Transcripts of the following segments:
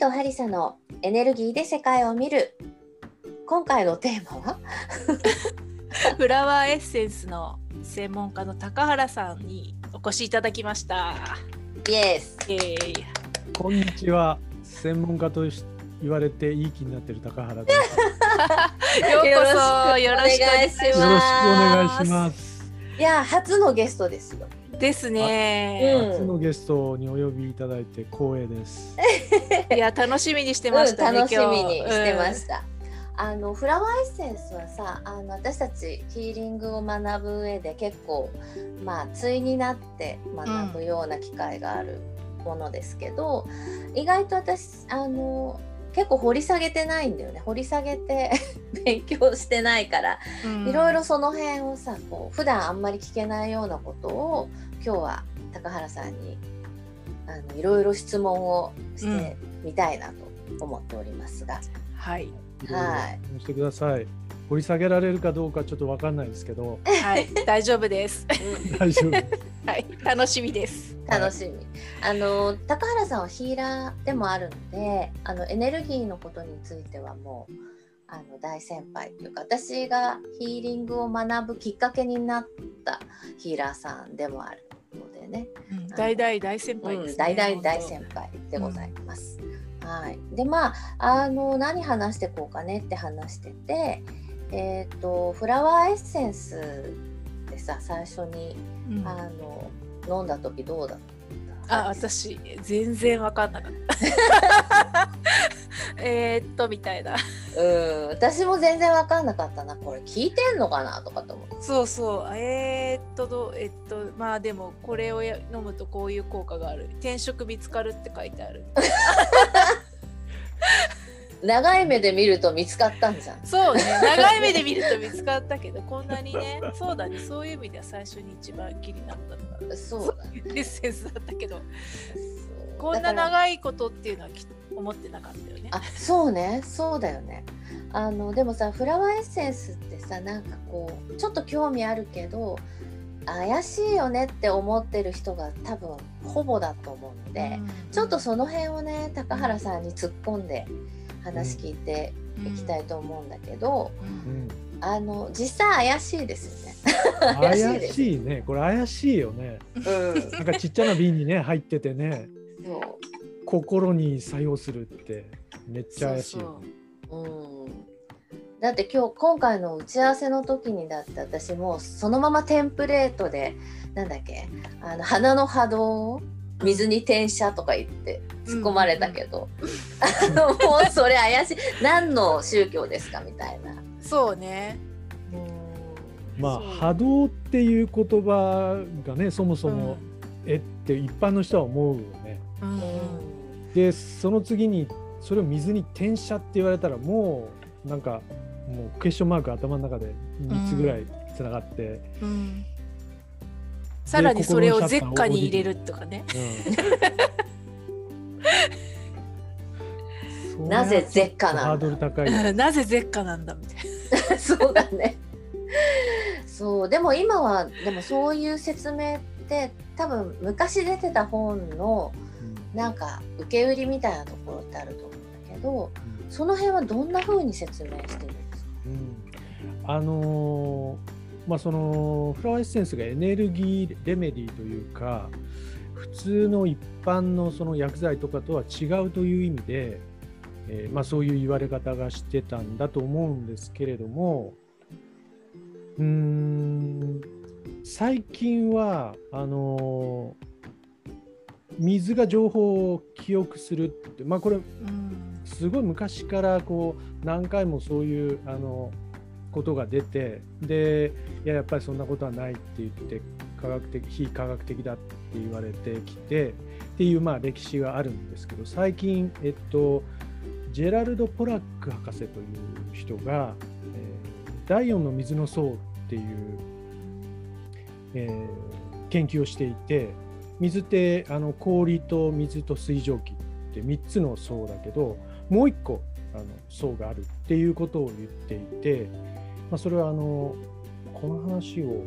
とハリサのエネルギーで世界を見る今回のテーマは？フラワーエッセンスの専門家の高原さんにお越しいただきました。イエスイエーイこんにちは。専門家と言われていい気になってる高原です。よ ようこそよろしくお願いしまます。いや初のゲストですよす。ですね。うん初のゲストにお呼びいただいて光栄です。いや楽しみにしてましたね。うん、楽しみに今日してました、あのフラワーエッセンスはさあの私たちヒーリングを学ぶ上で結構まあ対になって学ぶような機会があるものですけど、意外と私あの結構掘り下げてないんだよね掘り下げて 勉強してないからうんいろいろその辺をさこう普段あんまり聞けないようなことを今日は高原さんにあのいろいろ質問をしてみたいなと思っておりますが、はい。い。ろいろはい話してください。掘り下げられるかどうかちょっとわかんないですけど、はい。大丈夫です。大丈夫。はい。楽しみです。楽しみ。あの高原さんはヒーラーでもあるのであのエネルギーのことについてはもうあの大先輩というか私がヒーリングを学ぶきっかけになったヒーラーさんでもあるねうん大大大先輩うん、ですね。大大大先輩でございます。はい、でまああの何話してこうかねって話してて、えー、とフラワーエッセンスでさ最初に、うんあの飲んだ時どうだった？あ私全然わかんなかった。えーっとみたいな。うん。私も全然分かんなかったなこれ。聞いてんのかなとかと思ってそうそう。えー、っとどうえっとまあでもこれをや飲むとこういう効果がある。転職見つかるって書いてある。長い目で見ると見つかったんじゃん。そうね。長い目で見ると見つかったけどこんなにね。そうだね。そういう意味では最初に一番気になったのがそうだ エッセンスだったけどこんな長いことっていうのはき思ってなかったよね。あそうね。そうだよね。あのでもさフラワーエッセンスってさなんかこうちょっと興味あるけど怪しいよねって思ってる人が多分ほぼだと思うので、ちょっとその辺をね高原さんに突っ込んで話聞いていきたいと思うんだけど、うん。うん、あの実際怪しいですよね。怪しいです怪しいね。これ怪しいよね。うん、なんかちっちゃな瓶にね入っててね、心に作用するってめっちゃ怪しいよね。うん。だって今日今回の打ち合わせの時にだって私もうそのままテンプレートでなんだっけあの花の波動を水に転写とか言って突っ込まれたけど、あのもうそれ怪しい。何の宗教ですかみたいな。そうね。うん。まあそう。波動っていう言葉がねそもそも、えって一般の人は思うよね。うんうん。でその次にそれを水に転写って言われたらもうなんかもうクエスチョンマーク頭の中で3つぐらいつながって、うん。さらにそれをゼッカに入れるとかね。うん。なぜゼッカなんだ？ハードル高いよ。なぜゼッカなんだ？みたいな。そうだね。そうでも今はでもそういう説明って多分昔出てた本のなんか受け売りみたいなところってあると思うんだけどその辺はどんな風に説明してるんですか？うん。あのーまあそのフラワーエッセンスがエネルギーレメディというか普通の一般のその薬剤とかとは違うという意味で、えーまあ、そういう言われ方がしてたんだと思うんですけれどもうーん最近はあのー水が情報を記憶するってまあこれうん。すごい昔からこう何回もそういうあのことが出てでいややっぱりそんなことはないって言って科学的非科学的だって言われてきてっていうまあ歴史があるんですけど最近えっとジェラルド・ポラック博士という人が、えー第四の水の層っていう、えー研究をしていて水ってあの氷と水と水蒸気って3つの層だけどもう1個あの層があるっていうことを言っていて、まあ、それはあのこの話を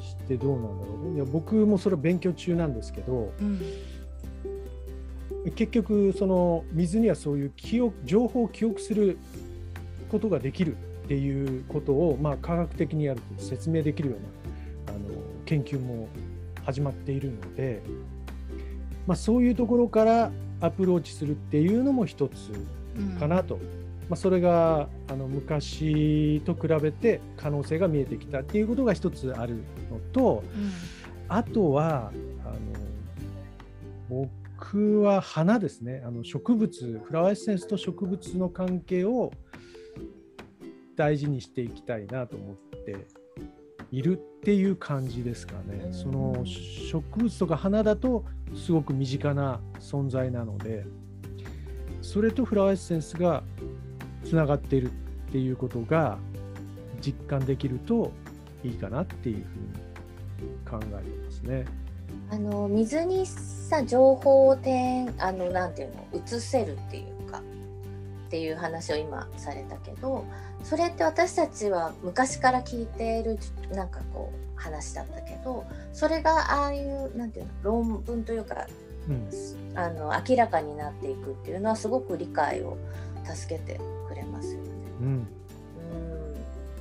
してどうなんだろういや僕もそれは勉強中なんですけどうん。結局その水にはそういう記憶情報を記憶することができるっていうことを、まあ、科学的にやると説明できるようなあの研究も始まっているので、まあ、そういうところからアプローチするっていうのも一つかなと、まあ、それがあの昔と比べて可能性が見えてきたっていうことが一つあるのと、あとはあの僕は花ですね。あの植物フラワーエッセンスと植物の関係を大事にしていきたいなと思っているっていう感じですかね。その植物とか花だとすごく身近な存在なのでそれとフラワーエッセンスがつながっているっていうことが実感できるといいかなっていうふうに考えてますね。あの水にさ情報を点あのなんていうの移せるっていうっていう話を今されたけどそれって私たちは昔から聞いているなんかこう話だったけどそれがああいうなんていうの論文というか、うん、あの明らかになっていくっていうのはすごく理解を助けてくれますよね。うん、うん。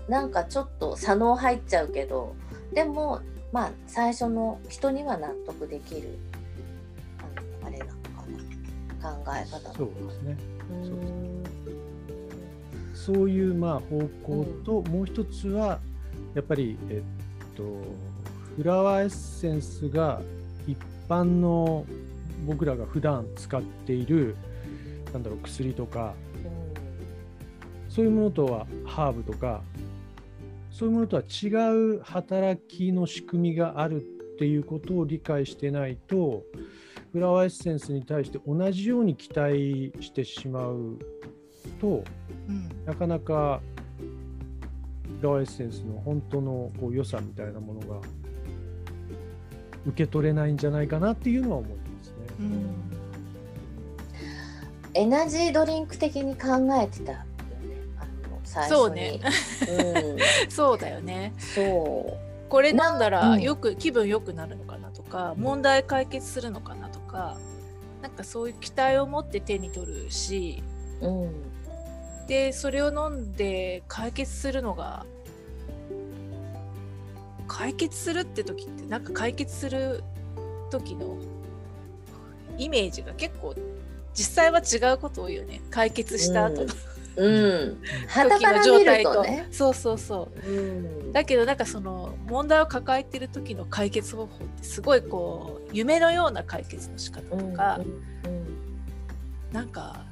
なんかちょっと左脳入っちゃうけどでもまあ最初の人には納得できるあれなのかな。考え方なのかそうですね。そうそういうまあ方向と、もう一つはやっぱり、えっと、フラワーエッセンスが一般の僕らが普段使っているなんだろう薬とか、そういうものとはハーブとかそういうものとは違う働きの仕組みがあるっていうことを理解してないとフラワーエッセンスに対して同じように期待してしまうと、なかなかフラワーエッセンスの本当のこう良さみたいなものが受け取れないんじゃないかなっていうのは思いますね。うん、エナジードリンク的に考えてたよね。あの最初に。そうね、うん、そうだよね。そう。これ飲んだらよく、気分良くなるのかなとか問題解決するのかなとかなんかそういう期待を持って手に取るし、うん、でそれを飲んで解決するのが解決するって時ってなんか解決する時のイメージが結構実際は違うことを言うね。解決した後の、うん、うん、時の状態と、ね、そうそうそう、うん、だけどなんかその問題を抱えてる時の解決方法ってすごいこう夢のような解決の仕方とか、うんうん、なんか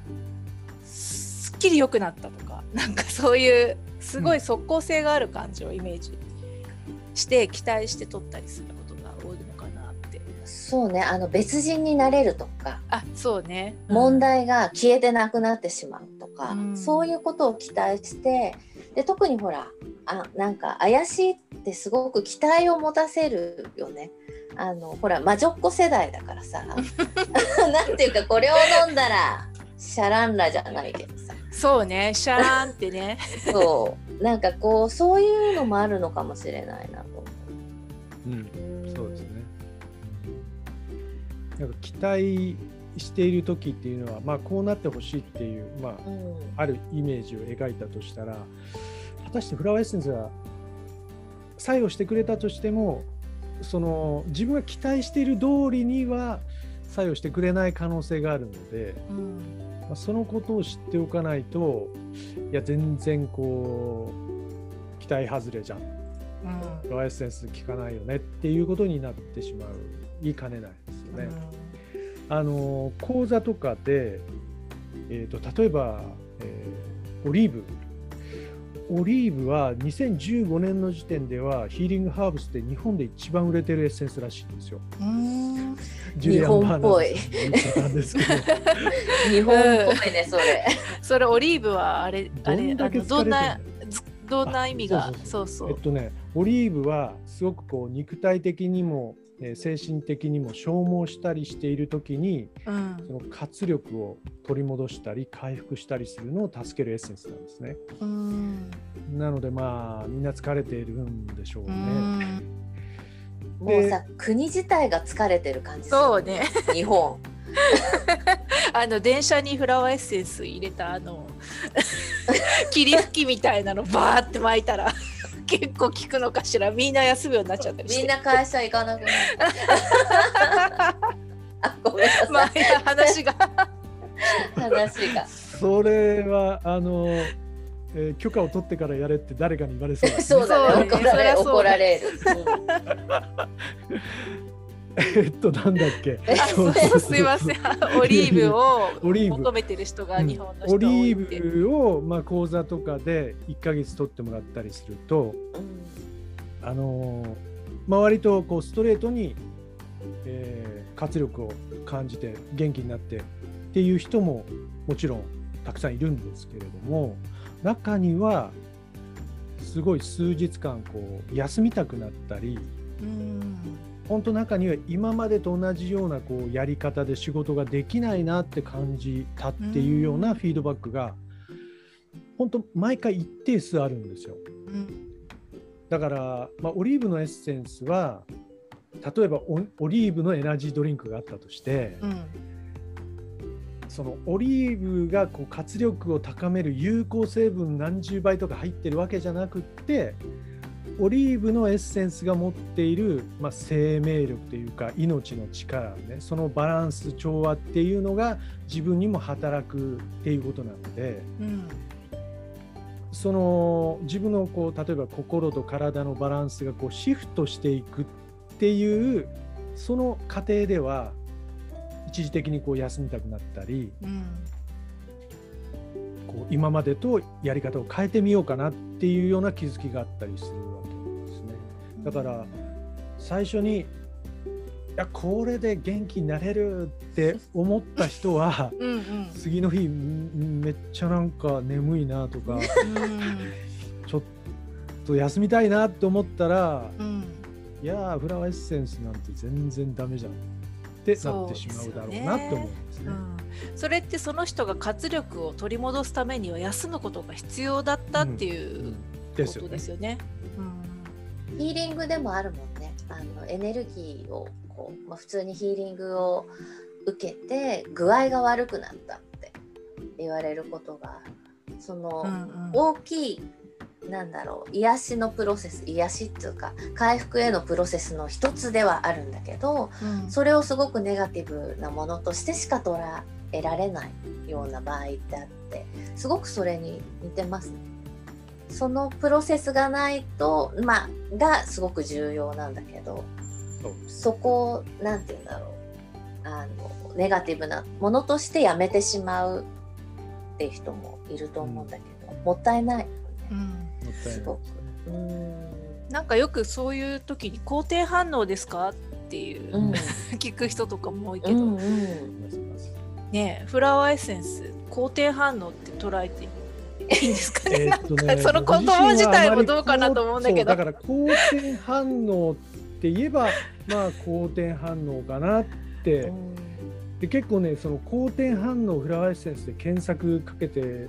きり良くなったとか なんかそういうすごい即効性がある感じをイメージして期待して撮ったりすることが多いのかなって。そうねあの別人になれるとかあそうね、うん、問題が消えてなくなってしまうとか、うん、そういうことを期待してで特にほらあなんか怪しいってすごく期待を持たせるよね。あのほら魔女っ子世代だからさ なんていうかこれを飲んだらシャランラじゃないけどさそうねシャランってね そうなんかこうそういうのもあるのかもしれないなと。うん、そうですね。なんか期待している時っていうのは、まあ、こうなってほしいっていう、まあ、うん、あるイメージを描いたとしたら果たしてフラワーエッセンスが作用してくれたとしてもその自分が期待している通りには作用してくれない可能性があるので、うん、まあ、そのことを知っておかないといや全然こう期待外れじゃん、うん、フラワーエッセンス効かないよねっていうことになってしまう。言いかねないですよね。うん、あの講座とかで、えーと、例えば、えー、オリーブオリーブは2015年の時点ではヒーリングハーブスって日本で一番売れてるエッセンスらしいんですよ。日本っぽい。日本っぽいねそれ。それオリーブはあれあれどんなどんな意味が？そうそう。えっとねオリーブはすごくこう肉体的にもえ精神的にも消耗したりしている時に、うん、その活力を取り戻したり回復したりするのを助けるエッセンスなんですね。うん、なのでまあみんな疲れているんでしょうね。もうさ国自体が疲れてる感じそうね。日本。あの電車にフラワーエッセンス入れたあの 霧吹きみたいなのバーって巻いたら結構効くのかしら。みんな休むようになっちゃったりして。みんな会社行かなくなる あごめんなさい、まあいや話が。話が。それはあの、えー許可を取ってからやれって誰かに言われそうです、そうだね。怒られる、えっとなんだっけ？すいません。オリーブを オリーブ。求めてる人が日本の人オが多いリーブを、まあ、講座とかで1ヶ月取ってもらったりすると、うん。あのーまあ、割とこうストレートに、えー活力を感じて元気になってっていう人ももちろんたくさんいるんですけれども中にはすごい数日間こう休みたくなったりうん本当中には今までと同じようなこうやり方で仕事ができないなって感じたっていうようなフィードバックが本当毎回一定数あるんですよ。うん。だから、まあ、オリーブのエッセンスは例えばオオリーブのエナジードリンクがあったとして、うん。そのオリーブがこう活力を高める有効成分何十倍とか入ってるわけじゃなくってオリーブのエッセンスが持っている、まあ、生命力というか命の力ねそのバランス調和っていうのが自分にも働くっていうことなのでうんその自分のこう例えば心と体のバランスがこうシフトしていくっていうその過程では一時的にこう休みたくなったりうんこう今までとやり方を変えてみようかなっていうような気づきがあったりするわけですね。だから最初にいやこれで元気になれるって思った人はうんうん。次の日んめっちゃなんか眠いなとかちょっと休みたいなって思ったらうん。いやーフラワーエッセンスなんて全然ダメじゃんってなってしまうだろうなって思うんですね。うん。それってその人が活力を取り戻すためには休むことが必要だったっていうことですよね。ですよね。ヒーリングでもあるもんね。あのエネルギーをこう、まあ、普通にヒーリングを受けて具合が悪くなったって言われることがその、うんうん。大きいなんだろう癒しのプロセス癒しっていうか回復へのプロセスの一つではあるんだけどうん。それをすごくネガティブなものとしてしか捉えられないような場合ってあってすごくそれに似てますね。そのプロセスがないとまあがすごく重要なんだけどそこをなんて言うんだろう。あのネガティブなものとしてやめてしまうっていう人もいると思うんだけど、もったいないよね。うん。もったいない。ですねうん。なんかよくそういう時に肯定反応ですかっていう、うん。聞く人とかも多いけど、うんうんねえフラワーエッセンス肯定反応って捉えていいんですかね？えーっとねその言葉自体もどうかなと思うんだけど。だから好転反応って言えばまあ好転反応かなって、うん。で結構ねその好転反応フラワーエッセンスで検索かけてる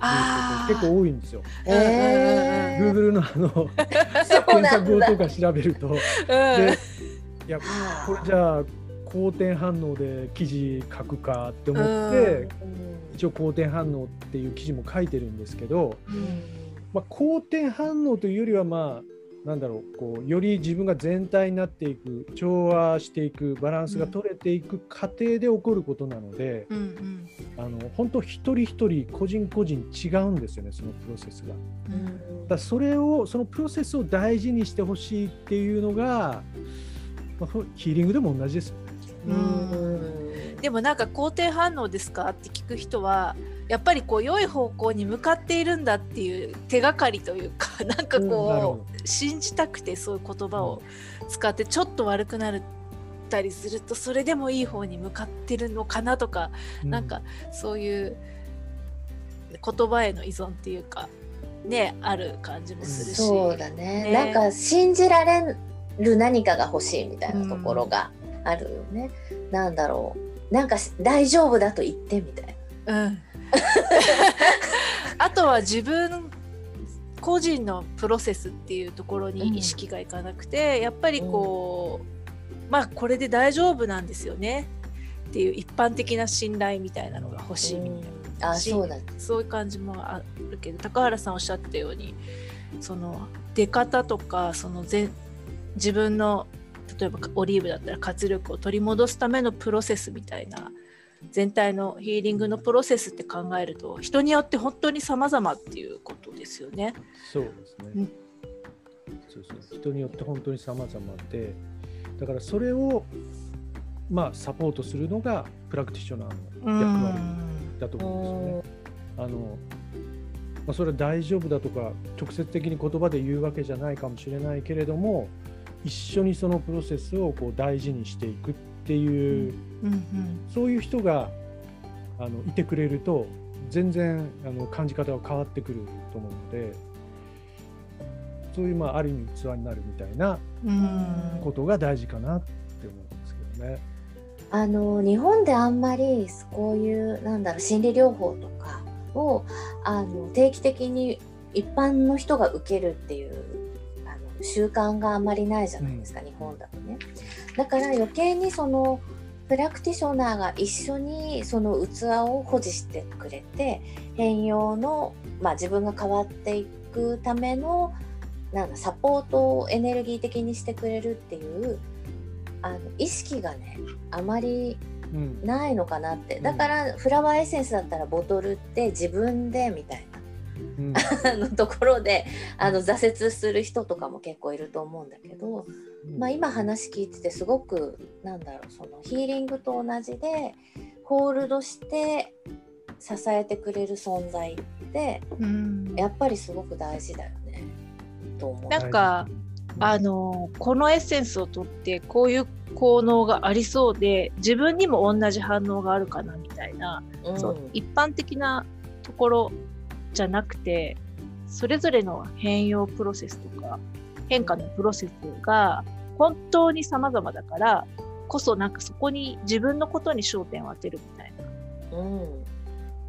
人結構多いんですよ。えー Google のあの 検索語とか調べると。うん。でいやはあこれじゃあ好転反応で記事書くかって思ってうん一応好転反応っていう記事も書いてるんですけど、うんまあ、好転反応というよりはまあなんだろうこうより自分が全体になっていく調和していくバランスが取れていく過程で起こることなので、あの本当一人一人個人個人違うんですよねそのプロセスが。だそれをそのプロセスを大事にしてほしいっていうのが、まあ、ヒーリングでも同じですよね。うん。でもなんか肯定反応ですか？って聞く人はやっぱりこう良い方向に向かっているんだっていう手がかりというか なんかこう信じたくてそういう言葉を使ってちょっと悪くなったりするとそれでもいい方に向かってるのかなとかうなんかそういう言葉への依存っていうかねある感じもするし。そうだね。ね。なんか信じられる何かが欲しいみたいなところがあるよね、なんだろう。なんかし大丈夫だと言ってみたいな。うん、あとは自分個人のプロセスっていうところに意識がいかなくて、やっぱりこう、まあこれで大丈夫なんですよね。っていう一般的な信頼みたいなのが欲しいみたいな、あそうだ、そういう感じもあるけど高原さんおっしゃったようにその出方とかそのぜ自分の例えばオリーブだったら活力を取り戻すためのプロセスみたいな全体のヒーリングのプロセスって考えると人によって本当に様々っていうことですよね。そうですね、うん、そうそう人によって本当に様々でだからそれをまあサポートするのがプラクティショナーの役割だと思うんですよね。あのまあ、それは大丈夫だとか直接的に言葉で言うわけじゃないかもしれないけれども一緒にそのプロセスをこう大事にしていくっていう、うんうん、そういう人があのいてくれると全然あの感じ方が変わってくると思うのでそういうまあある意味器になるみたいなことが大事かなって思うんですけどね。あの日本であんまりこういうなんだろう心理療法とかをあの定期的に一般の人が受けるっていう習慣があまりないじゃないですか、うん、日本だとね。だから余計にそのプラクティショナーが一緒にその器を保持してくれて変容の、まあ、自分が変わっていくためのなんかサポートをエネルギー的にしてくれるっていうあの意識がねあまりないのかなって、うん、だからフラワーエッセンスだったらボトルって自分でみたいなあのところであの挫折する人とかも結構いると思うんだけど、まあ、今話聞いててすごくなんだろうそのヒーリングと同じでホールドして支えてくれる存在って、やっぱりすごく大事だよねと思う。なんかあのこのエッセンスをとってこういう効能がありそうで自分にも同じ反応があるかなみたいな、うん、そう一般的なところじゃなくて、それぞれの変容プロセスとか変化のプロセスが本当に様々だからこそなんかそこに自分のことに焦点を当てるみたいな。うん。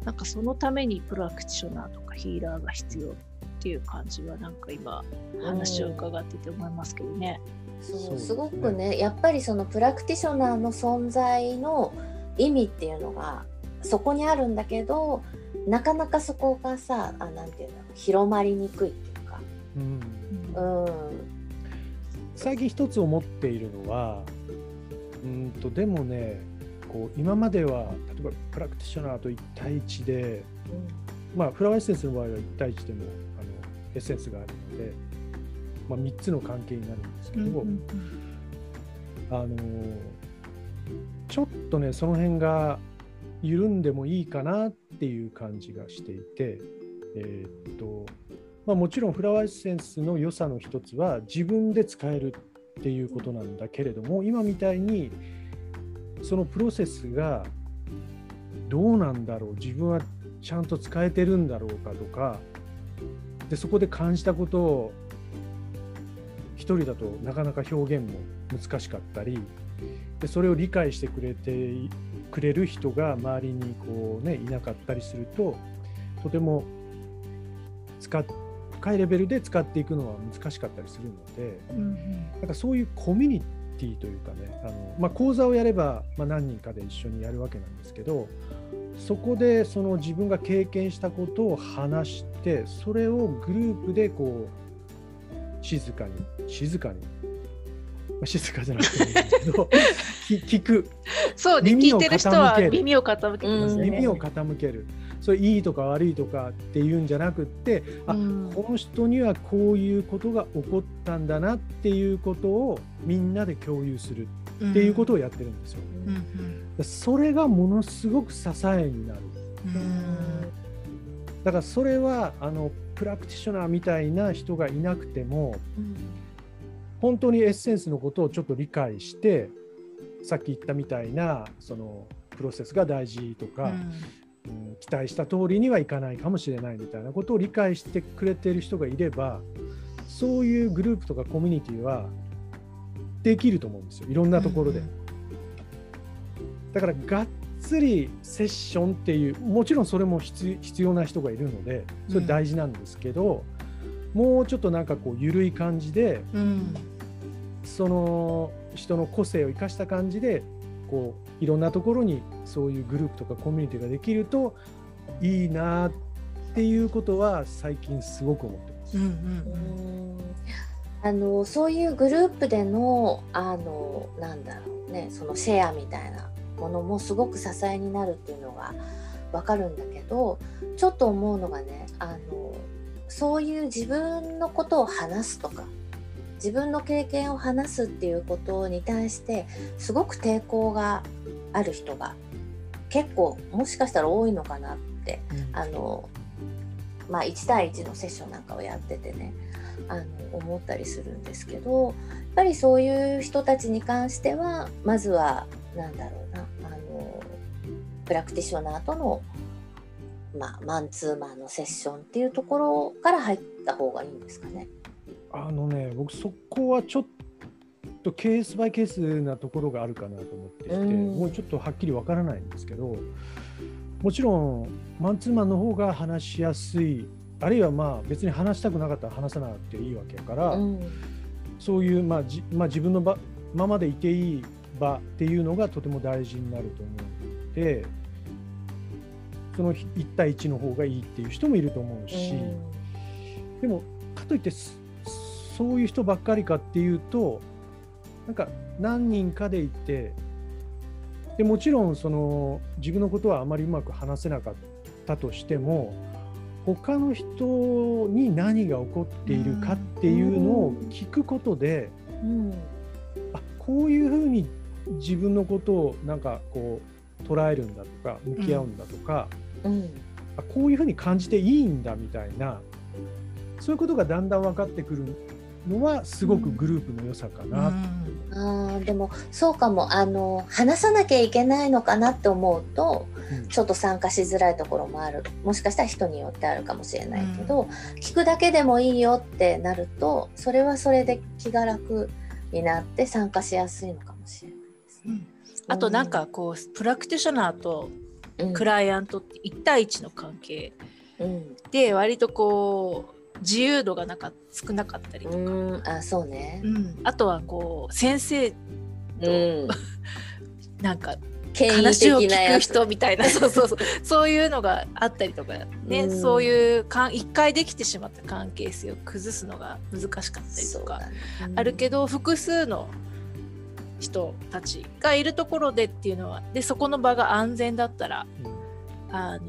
なんかそのためにプラクティショナーとかヒーラーが必要っていう感じはなんか今話を伺ってて思いますけどね。そうすごくねやっぱりそのプラクティショナーの存在の意味っていうのがそこにあるんだけどなかなかそこがさあなんていうの広まりにくいっていうか、うん、うん、最近一つ思っているのはうんとでもねこう今までは例えばプラクティショナーと1対1で、うん、まあフラワーエッセンスの場合は1対1でもあのエッセンスがあるので、まあ、3つの関係になるんですけど、うんうんうん、あのちょっとねその辺が緩んでもいいかなっていう感じがしていて、えー、っとまあ、もちろんフラワーエッセンスの良さの一つは自分で使えるっていうことなんだけれども今みたいにそのプロセスがどうなんだろう自分はちゃんと使えてるんだろうかとかでそこで感じたことを人だとなかなか表現も難しかったりでそれを理解してくれてくれる人が周りにこう、ね、いなかったりするととても使っ深いレベルで使っていくのは難しかったりするので、うん、なんかそういうコミュニティというかねあの、まあ、講座をやれば、まあ、何人かで一緒にやるわけなんですけどそこでその自分が経験したことを話してそれをグループでこう静かに静かに。静かじゃなくていいんですけど 聞く。そうね聞いてる人は耳を傾けますね。耳を傾ける。それいいとか悪いとかっていうんじゃなくってあ、うん、この人にはこういうことが起こったんだなっていうことをみんなで共有するっていうことをやってるんですよ、うん。うん、それがものすごく支えになる、だからそれはあのプラクティショナーみたいな人がいなくても、本当にエッセンスのことをちょっと理解してさっき言ったみたいなそのプロセスが大事とか、うん、うん、期待した通りにはいかないかもしれないみたいなことを理解してくれている人がいればそういうグループとかコミュニティはできると思うんですよ。いろんなところで。だからがっつりセッションっていうもちろんそれも必要な人がいるのでそれ大事なんですけど、うん、もうちょっとなんかこう緩い感じで、うん。その人の個性を生かした感じでこういろんなところにそういうグループとかコミュニティができるといいなっていうことは最近すごく思ってます。うんうんうん。あのそういうグループでのあのなんだろうねそのシェアみたいなものもすごく支えになるっていうのがわかるんだけどちょっと思うのがねあのそういう自分のことを話すとか自分の経験を話すっていうことに対してすごく抵抗がある人が結構もしかしたら多いのかなって、うん、あのまあ、1対1のセッションなんかをやっててねあの思ったりするんですけどやっぱりそういう人たちに関してはまずは何だろうプラクティショナーとの、まあ、マンツーマンのセッションっていうところから入った方がいいんですかね。あのね僕そこはちょっとケースバイケースなところがあるかなと思っていて、もうちょっとはっきりわからないんですけどもちろんマンツーマンの方が話しやすいあるいはまあ別に話したくなかったら話さなくていいわけやから、うん、そういう、まあじまあ、自分の場ままでいていい場っていうのがとても大事になると思うのでその1対1の方がいいっていう人もいると思うし、うん、でもかといってそういう人ばっかりかっていうとなんか何人かでいてでもちろんその自分のことはあまりうまく話せなかったとしても他の人に何が起こっているかっていうのを聞くことで、うん、あこういうふうに自分のことをなんかこう捉えるんだとか向き合うんだとか、うん、あこういうふうに感じていいんだみたいなそういうことがだんだん分かってくるのはすごくグループの良さかな、うん、あでもそうかも。あの話さなきゃいけないのかなって思うと、うん、ちょっと参加しづらいところもある。もしかしたら人によってあるかもしれないけど、うん、聞くだけでもいいよってなるとそれはそれで気が楽になって参加しやすいのかもしれないですね。あとなんかこうプラクティショナーとクライアントって1対1の関係で割とこう自由度がなか少なかったりとか。あそうね、うん、あとはこう先生と、うん、なんか話を聞く人みたいな。そうそうそう。そういうのがあったりとかね、うん、そういうか一回できてしまった関係性を崩すのが難しかったりとかあるけど、複数の人たちがいるところでっていうのはでそこの場が安全だったら、あの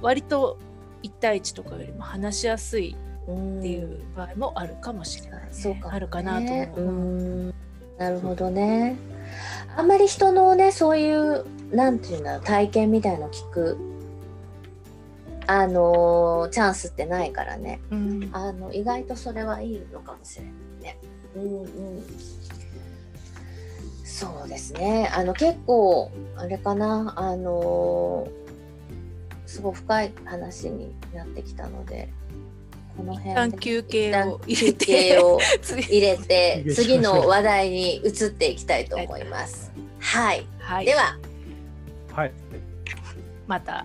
割と1対1とかよりも話しやすいっていう場合もあるかもしれない、ね、そうか、ね、あるかなと思う。なるほどね。あんまり人のねそういうなんていうんだろう体験みたいの聞くあのチャンスってないからね、うん、あの意外とそれはいいのかもしれないね。うんうん、そうですね。あの結構あれかな。あのすごい深い話になってきたのでこの辺で休憩を入れてを 入れて次の話題に移っていきたいと思います。はい、はい、では、はい、また